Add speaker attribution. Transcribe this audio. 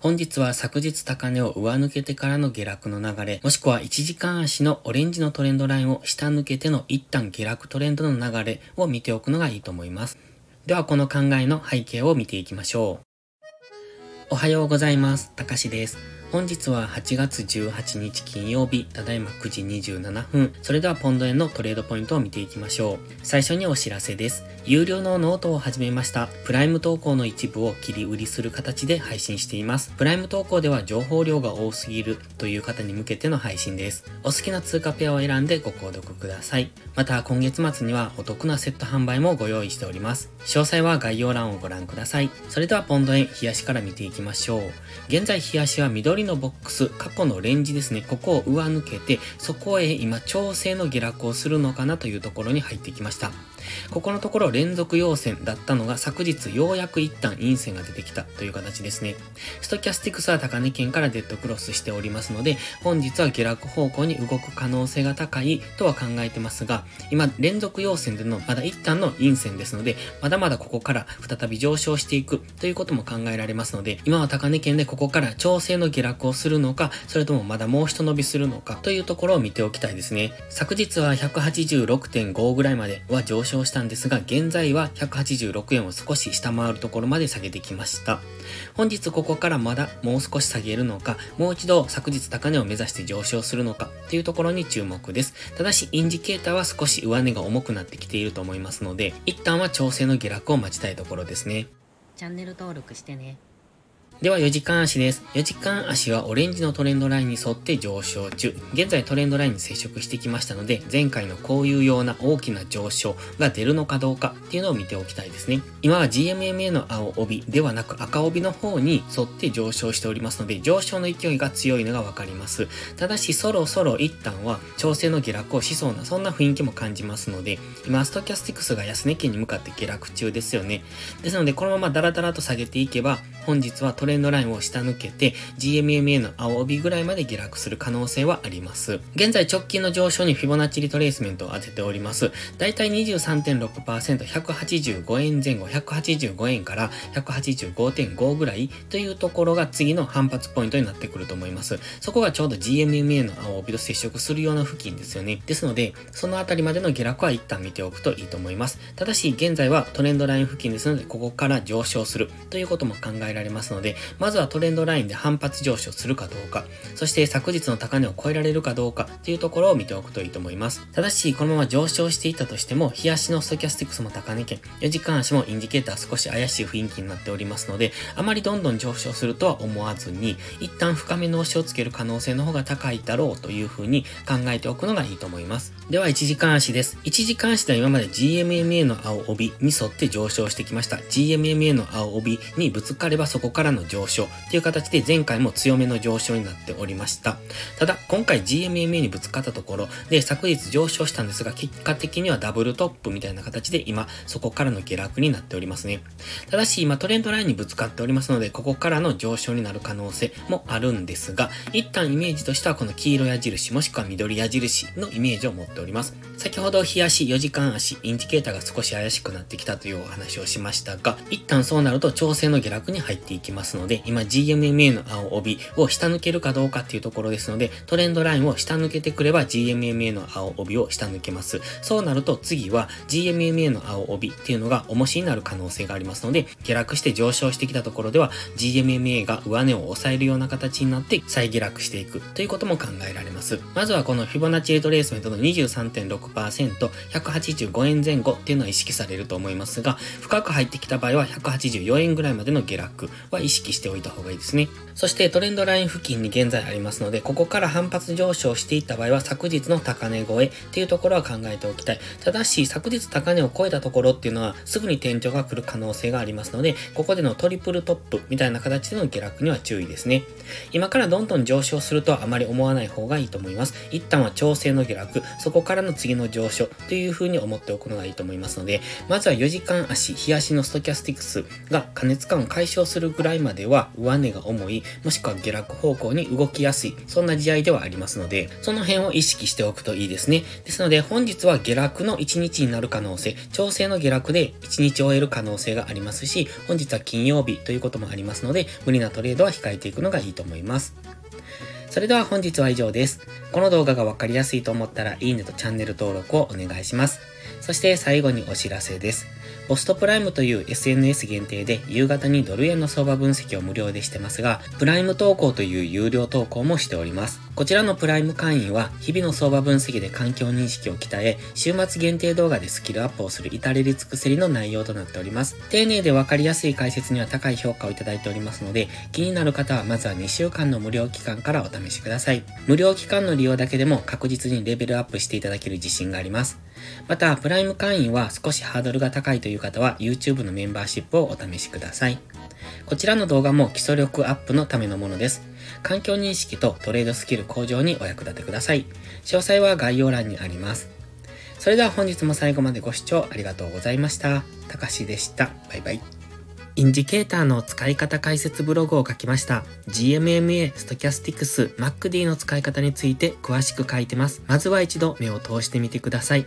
Speaker 1: 本日は昨日高値を上抜けてからの下落の流れ、もしくは1時間足のオレンジのトレンドラインを下抜けての一旦下落トレンドの流れを見ておくのがいいと思います。ではこの考えの背景を見ていきましょう。おはようございます。たかしです。本日は8月18日金曜日、ただいま9時27分。それではポンド円のトレードポイントを見ていきましょう。最初にお知らせです。有料のノートを始めました。プライム投稿の一部を切り売りする形で配信しています。プライム投稿では情報量が多すぎるという方に向けての配信です。お好きな通貨ペアを選んでご購読ください。また今月末にはお得なセット販売もご用意しております。詳細は概要欄をご覧ください。それではポンド円、冷やしから見ていきましょう。現在冷やしは緑のボックス、過去のレンジですね、ここを上抜けて、そこへ今調整の下落をするのかなというところに入ってきました。ここのところ連続陽線だったのが昨日ようやく一旦陰線が出てきたという形ですね。ストキャスティクスは高値圏からデッドクロスしておりますので、本日は下落方向に動く可能性が高いとは考えてますが、今連続陽線でのまだ一旦の陰線ですので、まだまだここから再び上昇していくということも考えられますので、今は高値圏でここから調整の下落をするのか、それともまだもう一伸びするのかというところを見ておきたいですね。昨日は186.5ぐらいまでは上昇昇したんですが、現在は186円を少し下回るところまで下げてきました。本日ここからまだもう少し下げるのか、もう一度昨日高値を目指して上昇するのかっていうところに注目です。ただし、インジケーターは少し上値が重くなってきていると思いますので、一旦は調整の下落を待ちたいところですね。
Speaker 2: チャンネル登録してね。
Speaker 1: では4時間足です。4時間足はオレンジのトレンドラインに沿って上昇中。現在トレンドラインに接触してきましたので、前回のこういうような大きな上昇が出るのかどうかっていうのを見ておきたいですね。今は GMMA の青帯ではなく赤帯の方に沿って上昇しておりますので、上昇の勢いが強いのがわかります。ただしそろそろ一旦は調整の下落をしそうなそんな雰囲気も感じますので、今ストキャスティクスが安値圏に向かって下落中ですよね。ですのでこのままダラダラと下げていけば、本日はトレレンドラインを下抜けて GMMA の青帯ぐらいまで下落する可能性はあります。現在直近の上昇にフィボナッチリトレースメントを当てております。だいたい23.6%、185円前後、185円から185.5ぐらいというところが次の反発ポイントになってくると思います。そこがちょうど GMMA の青帯と接触するような付近ですよね。ですので、そのあたりまでの下落は一旦見ておくといいと思います。ただし、現在はトレンドライン付近ですので、ここから上昇するということも考えられますので、まずはトレンドラインで反発上昇するかどうか、そして昨日の高値を超えられるかどうかっていうところを見ておくといいと思います。ただし、このまま上昇していたとしても、日足のストキャスティクスも高値圏、4時間足もインジケーター少し怪しい雰囲気になっておりますので、あまりどんどん上昇するとは思わずに、一旦深めの押しをつける可能性の方が高いだろうというふうに考えておくのがいいと思います。では、1時間足です。1時間足では今まで GMMA の青帯に沿って上昇してきました。GMMA の青帯にぶつかればそこからの上昇という形で前回も強めの上昇になっておりました。ただ、今回 GMMA にぶつかったところで昨日上昇したんですが、結果的にはダブルトップみたいな形で今、そこからの下落になっておりますね。ただし、今トレンドラインにぶつかっておりますので、ここからの上昇になる可能性もあるんですが、一旦イメージとしてはこの黄色矢印もしくは緑矢印のイメージを持っております。先ほど日足、4時間足、インジケーターが少し怪しくなってきたというお話をしましたが、一旦そうなると調整の下落に入っていきますので、今 GMMA の青帯を下抜けるかどうかっていうところですので、トレンドラインを下抜けてくれば GMMA の青帯を下抜けます。そうなると次は GMMA の青帯っていうのが重しになる可能性がありますので、下落して上昇してきたところでは GMMA が上値を抑えるような形になって再下落していくということも考えられます。まずはこのフィボナッチレトレースメントの23.6%、185円前後っていうのは意識されると思いますが、深く入ってきた場合は184円ぐらいまでの下落は意識識しておいた方がいいですね。そしてトレンドライン付近に現在ありますので、ここから反発上昇していった場合は昨日の高値超えっていうところは考えておきたい。ただし、昨日高値を超えたところっていうのはすぐに天井が来る可能性がありますので、ここでのトリプルトップみたいな形での下落には注意ですね。今からどんどん上昇するとはあまり思わない方がいいと思います。一旦は調整の下落、そこからの次の上昇という風に思っておくのがいいと思いますので、まずは4時間足、日足のストキャスティクスが加熱感を解消するぐらいまでは上値が重い、もしくは下落方向に動きやすい、そんな試合ではありますので、その辺を意識しておくといいですね。ですので、本日は下落の1日になる可能性、調整の下落で1日終える可能性がありますし、本日は金曜日ということもありますので、無理なトレードは控えていくのがいいと思います。それでは本日は以上です。この動画がわかりやすいと思ったら、いいねとチャンネル登録をお願いします。そして最後にお知らせです。ポストプライムという SNS 限定で夕方にドル円の相場分析を無料でしてますが、プライム投稿という有料投稿もしております。こちらのプライム会員は日々の相場分析で環境認識を鍛え、週末限定動画でスキルアップをする至れり尽くせりの内容となっております。丁寧でわかりやすい解説には高い評価をいただいておりますので、気になる方はまずは2週間の無料期間からお試しください。無料期間の利用だけでも確実にレベルアップしていただける自信があります。また、プライムライム会員は少しハードルが高いという方は YouTube のメンバーシップをお試しください。こちらの動画も基礎力アップのためのものです。環境認識とトレードスキル向上にお役立てください。詳細は概要欄にあります。それでは本日も最後までご視聴ありがとうございました。たかしでした。バイバイ。インジケーターの使い方解説ブログを書きました。GMMA、ストキャスティクス、 MACD の使い方について詳しく書いてます。まずは一度目を通してみてください。